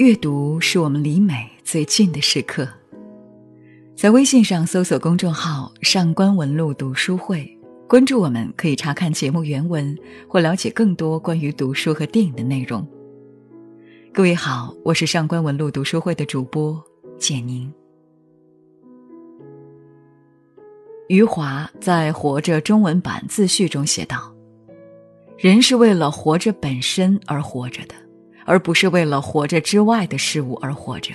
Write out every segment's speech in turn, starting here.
阅读是我们离美最近的时刻。在微信上搜索公众号“上官文露读书会”，关注我们，可以查看节目原文或了解更多关于读书和电影的内容。各位好，我是上官文露读书会的主播简宁。余华在《活着》中文版自序中写道：“人是为了活着本身而活着的，而不是为了活着之外的事物而活着。”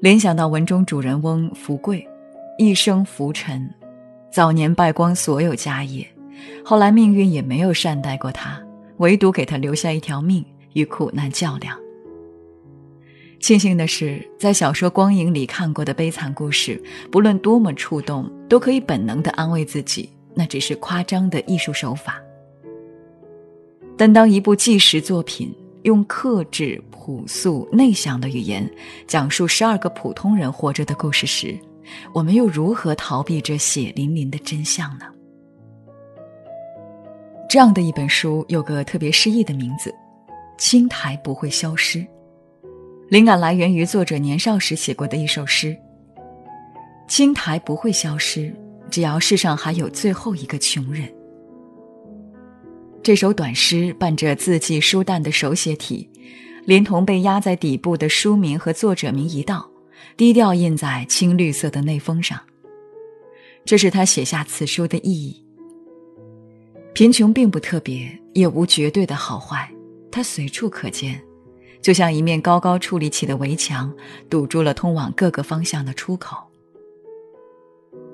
联想到文中主人翁福贵，一生浮沉，早年败光所有家业，后来命运也没有善待过他，唯独给他留下一条命与苦难较量。庆幸的是，在小说光影里看过的悲惨故事，不论多么触动，都可以本能的安慰自己，那只是夸张的艺术手法。但当一部纪实作品用克制、朴素、内向的语言讲述十二个普通人活着的故事时，我们又如何逃避这血淋淋的真相呢？这样的一本书有个特别诗意的名字，《青苔不会消失》。灵感来源于作者年少时写过的一首诗：“青苔不会消失，只要世上还有最后一个穷人。”这首短诗伴着字迹疏淡的手写体，连同被压在底部的书名和作者名一道，低调印在青绿色的内封上。这是他写下此书的意义。贫穷并不特别，也无绝对的好坏，它随处可见。就像一面高高矗立起的围墙，堵住了通往各个方向的出口。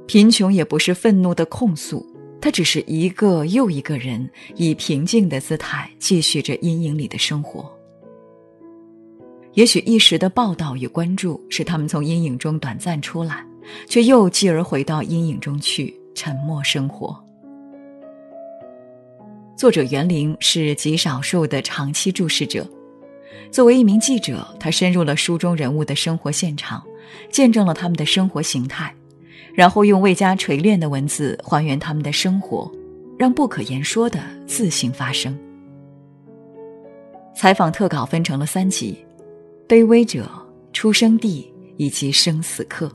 贫穷也不是愤怒的控诉，他只是一个又一个人以平静的姿态继续着阴影里的生活。也许一时的报道与关注使他们从阴影中短暂出来，却又继而回到阴影中去，沉默生活。作者袁凌是极少数的长期注视者。作为一名记者，他深入了书中人物的生活现场，见证了他们的生活形态，然后用未加锤炼的文字还原他们的生活，让不可言说的自行发生。采访特稿分成了三集：卑微者、出生地以及生死课。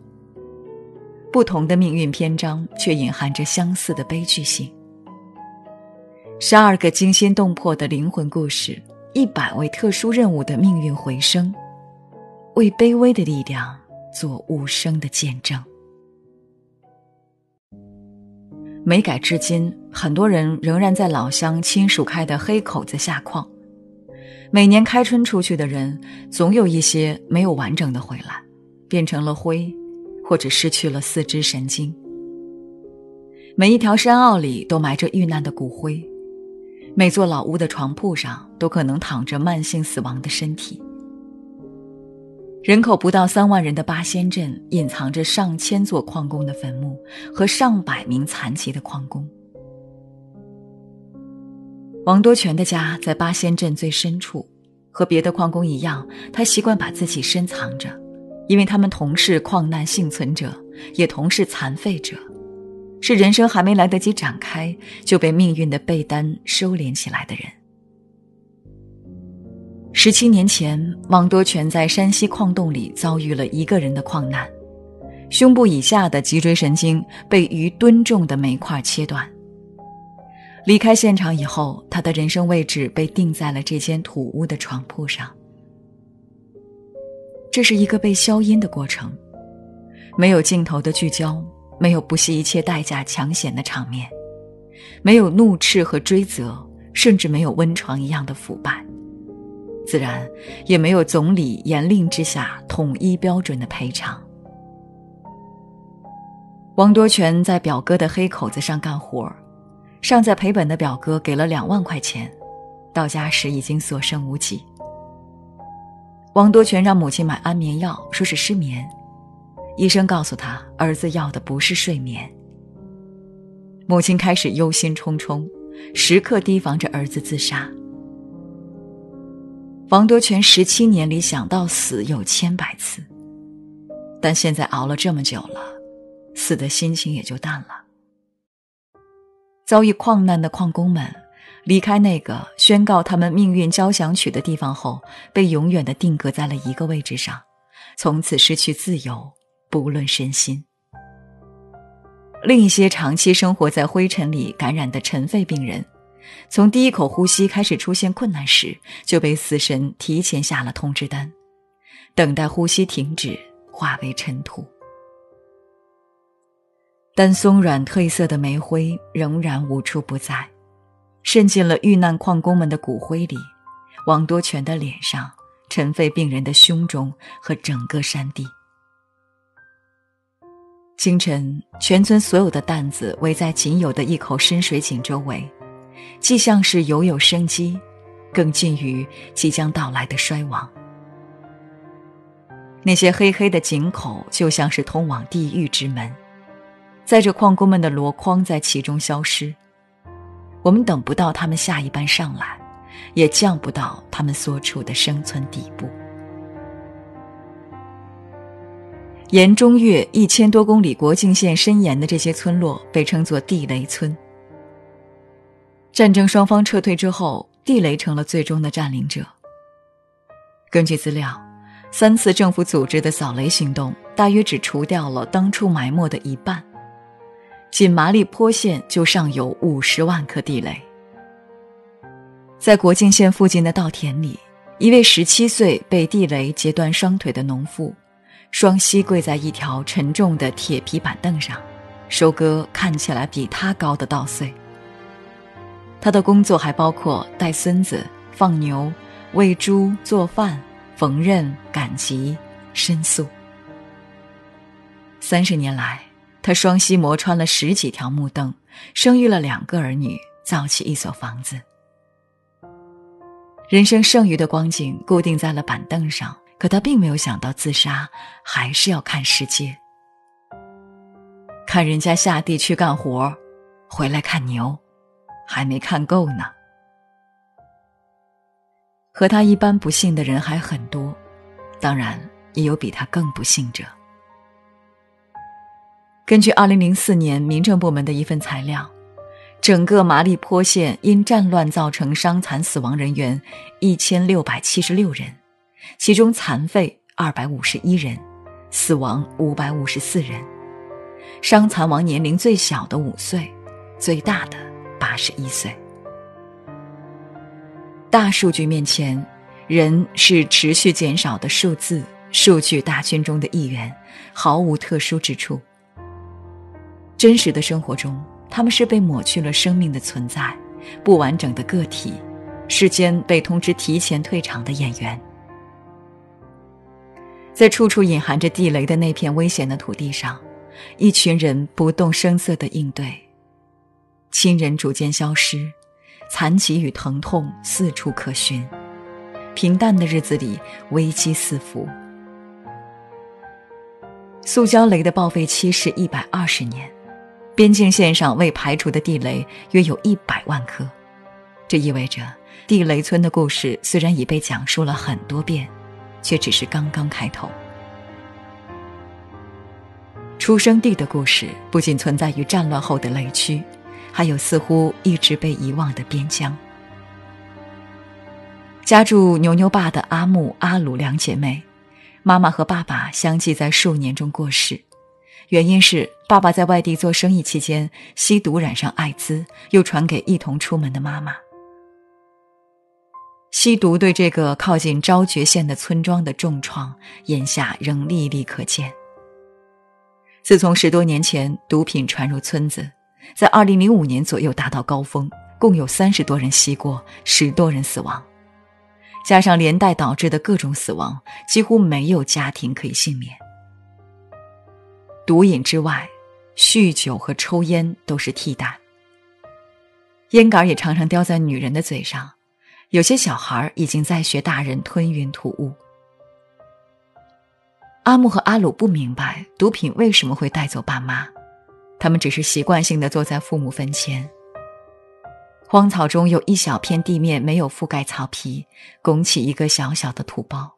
不同的命运篇章，却隐含着相似的悲剧性。十二个惊心动魄的灵魂故事。一百位特殊任务的命运回声，为卑微的力量做无声的见证。没改至今，很多人仍然在老乡亲属开的黑口子下矿。每年开春出去的人，总有一些没有完整的回来，变成了灰，或者失去了四肢神经。每一条山坳里都埋着遇难的骨灰。每座老屋的床铺上都可能躺着慢性死亡的身体。人口不到三万人的八仙镇，隐藏着上千座矿工的坟墓和上百名残疾的矿工。王多全的家在八仙镇最深处，和别的矿工一样，他习惯把自己深藏着，因为他们同是矿难幸存者，也同是残废者。是人生还没来得及展开，就被命运的被单收敛起来的人。十七年前，王多全在山西矿洞里遭遇了一个人的矿难，胸部以下的脊椎神经被逾吨重的煤块切断。离开现场以后，他的人生位置被定在了这间土屋的床铺上。这是一个被消音的过程，没有镜头的聚焦。没有不惜一切代价抢险的场面，没有怒斥和追责，甚至没有温床一样的腐败，自然也没有总理严令之下统一标准的赔偿。王多全在表哥的黑口子上干活，尚在赔本的表哥给了两万块钱，到家时已经所剩无几。王多全让母亲买安眠药，说是失眠。医生告诉他，儿子要的不是睡眠。母亲开始忧心忡忡，时刻提防着儿子自杀。王多全十七年里想到死有千百次，但现在熬了这么久了，死的心情也就淡了。遭遇矿难的矿工们，离开那个宣告他们命运交响曲的地方后，被永远的定格在了一个位置上，从此失去自由，不论身心。另一些长期生活在灰尘里感染的尘肺病人，从第一口呼吸开始出现困难时，就被死神提前下了通知单，等待呼吸停止，化为尘土。但松软褪色的煤灰仍然无处不在，渗进了遇难矿工们的骨灰里，王多全的脸上，尘肺病人的胸中和整个山地。清晨，全村所有的担子围在仅有的一口深水井周围，既像是犹有生机，更近于即将到来的衰亡。那些黑黑的井口就像是通往地狱之门，载着矿工们的箩筐在其中消失。我们等不到他们下一班上来，也降不到他们所处的生存底部。沿中越一千多公里国境线伸延的这些村落被称作地雷村。战争双方撤退之后，地雷成了最终的占领者。根据资料，三次政府组织的扫雷行动大约只除掉了当初埋没的一半。仅麻栗坡县就尚有五十万颗地雷。在国境线附近的稻田里，一位十七岁被地雷截断双腿的农妇。双膝跪在一条沉重的铁皮板凳上，收割看起来比他高的稻穗。他的工作还包括带孙子、放牛、喂猪、做饭、缝纫、赶集、申诉。三十年来，他双膝磨穿了十几条木凳，生育了两个儿女，造起一所房子。人生剩余的光景固定在了板凳上。可他并没有想到自杀，还是要看世界，看人家下地去干活，回来看牛，还没看够呢。和他一般不幸的人还很多，当然也有比他更不幸者。根据二零零四年民政部门的一份材料，整个麻栗坡县因战乱造成伤残死亡人员一千六百七十六人。其中残废二百五十一人，死亡五百五十四人，伤残亡年龄最小的五岁，最大的八十一岁。大数据面前，人是持续减少的数字，数据大军中的一员，毫无特殊之处。真实的生活中，他们是被抹去了生命的存在，不完整的个体，世间被通知提前退场的演员。在处处隐含着地雷的那片危险的土地上，一群人不动声色的应对。亲人逐渐消失，残疾与疼痛四处可寻。平淡的日子里，危机四伏。塑胶雷的报废期是一百二十年，边境线上未排除的地雷约有一百万颗。这意味着，地雷村的故事虽然已被讲述了很多遍。却只是刚刚开头。出生地的故事不仅存在于战乱后的雷区，还有似乎一直被遗忘的边疆。家住牛牛坝的阿木、阿鲁两姐妹，妈妈和爸爸相继在数年中过世，原因是爸爸在外地做生意期间吸毒染上艾滋，又传给一同出门的妈妈。吸毒对这个靠近昭觉县的村庄的重创，眼下仍历历可见。自从十多年前毒品传入村子，在二零零五年左右达到高峰，共有三十多人吸过，十多人死亡，加上连带导致的各种死亡，几乎没有家庭可以幸免。毒瘾之外，酗酒和抽烟都是替代，烟杆也常常叼在女人的嘴上。有些小孩已经在学大人吞云吐雾。阿木和阿鲁不明白毒品为什么会带走爸妈，他们只是习惯性的坐在父母坟前。荒草中有一小片地面没有覆盖草皮，拱起一个小小的土包。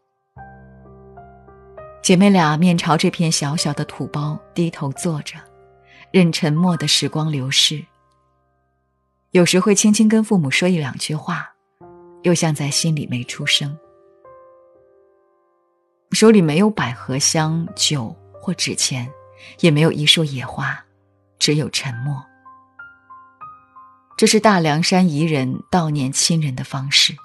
姐妹俩面朝这片小小的土包，低头坐着，任沉默的时光流逝。有时会轻轻跟父母说一两句话，又像在心里没出声。手里没有百合香、酒或纸钱，也没有一束野花，只有沉默。这是大凉山彝人悼念亲人的方式。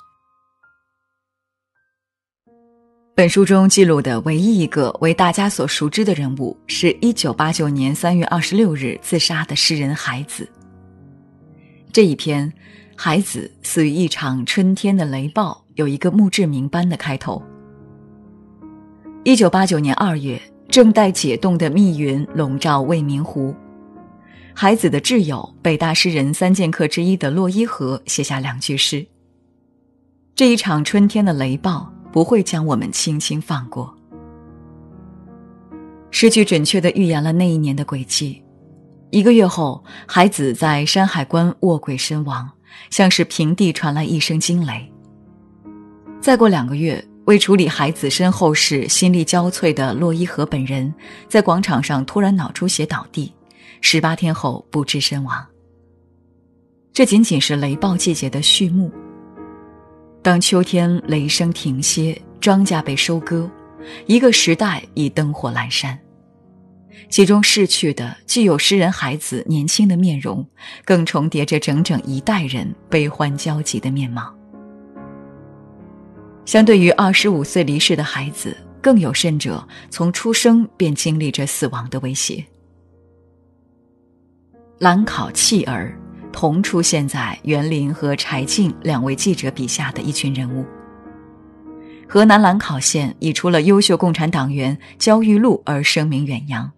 本书中记录的唯一一个为大家所熟知的人物，是一九八九年三月二十六日自杀的诗人海子。这一篇《海子死于一场春天的雷暴》有一个墓志铭般的开头。一九八九年二月，正待解冻的密云笼罩未名湖。孩子的挚友、北大诗人三剑客之一的洛伊河写下两句诗：“这一场春天的雷暴不会将我们轻轻放过。”诗句准确地预言了那一年的轨迹。一个月后，孩子在山海关卧轨身亡，像是平地传来一声惊雷。再过两个月，为处理孩子身后事，心力交瘁的洛伊河本人，在广场上突然脑出血倒地。十八天后不治身亡。这仅仅是雷暴季节的序幕。当秋天雷声停歇，庄稼被收割，一个时代已灯火阑珊。其中逝去的既有诗人孩子年轻的面容，更重叠着整整一代人悲欢交集的面貌。相对于二十五岁离世的孩子，更有甚者从出生便经历着死亡的威胁。兰考弃儿，同出现在袁林和柴静两位记者笔下的一群人物。河南兰考县以出了优秀共产党员焦裕禄而声名远扬，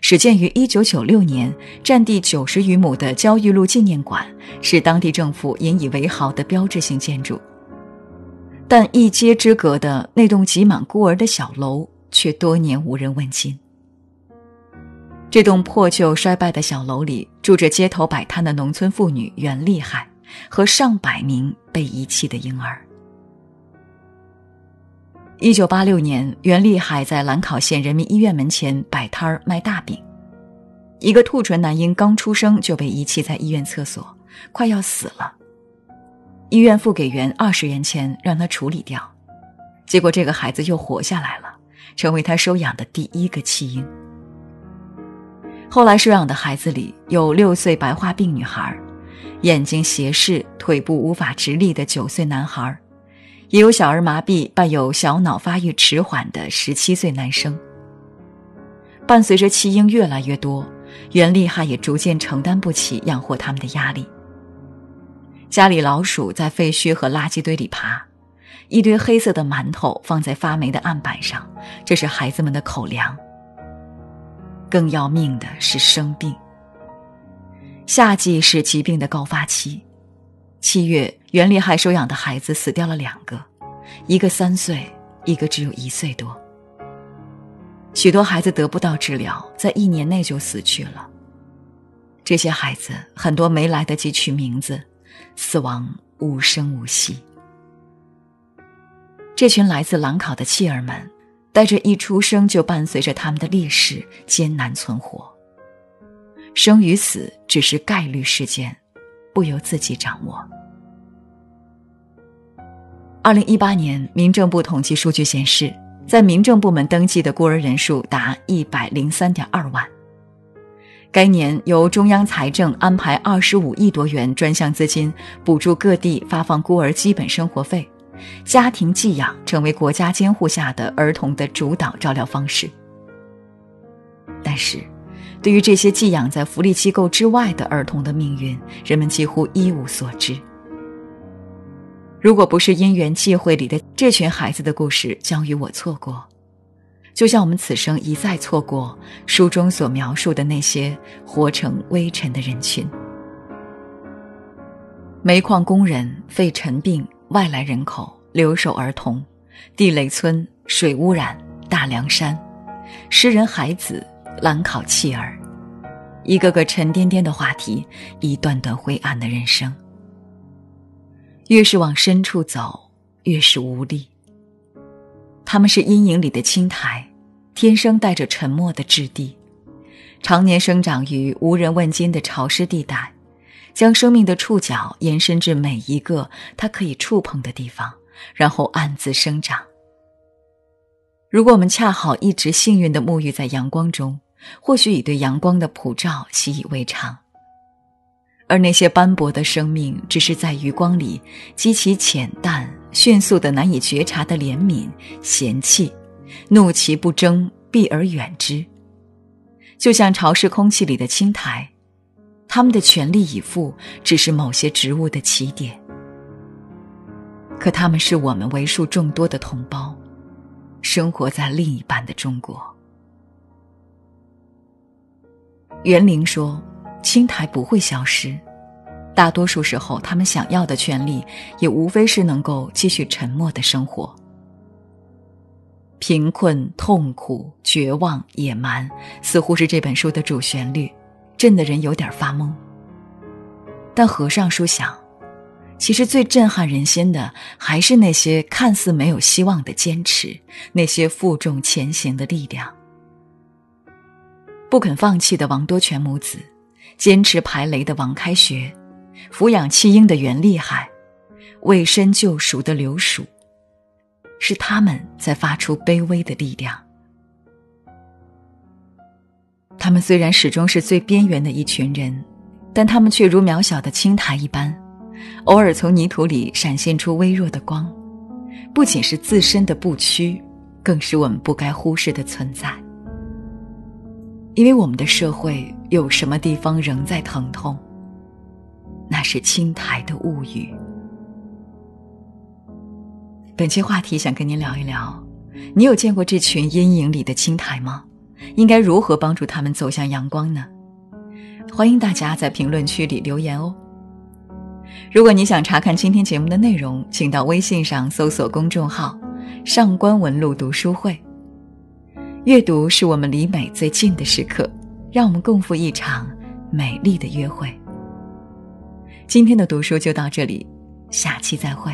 始建于1996年，占地九十余亩的焦裕禄纪念馆是当地政府引以为豪的标志性建筑。但一街之隔的那栋挤满孤儿的小楼，却多年无人问津。这栋破旧衰败的小楼里，住着街头摆摊的农村妇女袁厉害和上百名被遗弃的婴儿。一九八六年，袁厉害在兰考县人民医院门前摆摊儿卖大饼，一个兔唇男婴刚出生就被遗弃在医院厕所，快要死了。医院付给袁二十元钱让他处理掉，结果这个孩子又活下来了，成为他收养的第一个弃婴。后来收养的孩子里有六岁白化病女孩，眼睛斜视、腿部无法直立的九岁男孩，也有小儿麻痹伴有小脑发育迟缓的十七岁男生。伴随着弃婴越来越多，袁厉害也逐渐承担不起养活他们的压力。家里老鼠在废墟和垃圾堆里爬，一堆黑色的馒头放在发霉的案板上，这是孩子们的口粮。更要命的是生病。夏季是疾病的高发期，七月袁厉害收养的孩子死掉了两个，一个三岁，一个只有一岁多。许多孩子得不到治疗，在一年内就死去了。这些孩子很多没来得及取名字，死亡无声无息。这群来自兰考的弃儿们。带着一出生就伴随着他们的历史艰难存活。生与死只是概率事件，不由自己掌握。二零一八年，民政部统计数据显示，在民政部门登记的孤儿人数达一百零三点二万。该年由中央财政安排二十五亿多元专项资金，补助各地发放孤儿基本生活费。家庭寄养成为国家监护下的儿童的主导照料方式，但是，对于这些寄养在福利机构之外的儿童的命运，人们几乎一无所知。如果不是因缘际会里的这群孩子的故事将与我错过，就像我们此生一再错过书中所描述的那些活成微尘的人群：煤矿工人、肺尘病。外来人口、留守儿童、地雷村、水污染、大凉山、诗人孩子、兰考弃儿，一个个沉甸甸的话题，一段段灰暗的人生。越是往深处走，越是无力。他们是阴影里的青苔，天生带着沉默的质地，常年生长于无人问津的潮湿地带，将生命的触角延伸至每一个它可以触碰的地方，然后暗自生长。如果我们恰好一直幸运地沐浴在阳光中，或许已对阳光的普照习以为常。而那些斑驳的生命，只是在余光里激起浅淡、迅速的、难以觉察的怜悯、嫌弃、怒其不争，避而远之。就像潮湿空气里的青苔，他们的全力以赴只是某些植物的起点。可他们是我们为数众多的同胞，生活在另一半的中国。袁林说。青苔不会消失，大多数时候，他们想要的权利也无非是能够继续沉默的生活。贫困、痛苦、绝望、野蛮，似乎是这本书的主旋律，震得人有点发懵。但合上书想，其实最震撼人心的，还是那些看似没有希望的坚持，那些负重前行的力量。不肯放弃的王多全母子。坚持排雷的王开学，抚养弃婴的袁厉害，为身救赎的刘蜀，是他们在发出卑微的力量。他们虽然始终是最边缘的一群人，但他们却如渺小的青苔一般，偶尔从泥土里闪现出微弱的光，不仅是自身的不屈，更是我们不该忽视的存在。因为我们的社会有什么地方仍在疼痛？那是青苔的物语。本期话题想跟您聊一聊，你有见过这群阴影里的青苔吗？应该如何帮助他们走向阳光呢？欢迎大家在评论区里留言哦。如果你想查看今天节目的内容，请到微信上搜索公众号“上官文露读书会”。阅读是我们离美最近的时刻，让我们共赴一场美丽的约会。今天的读书就到这里，下期再会。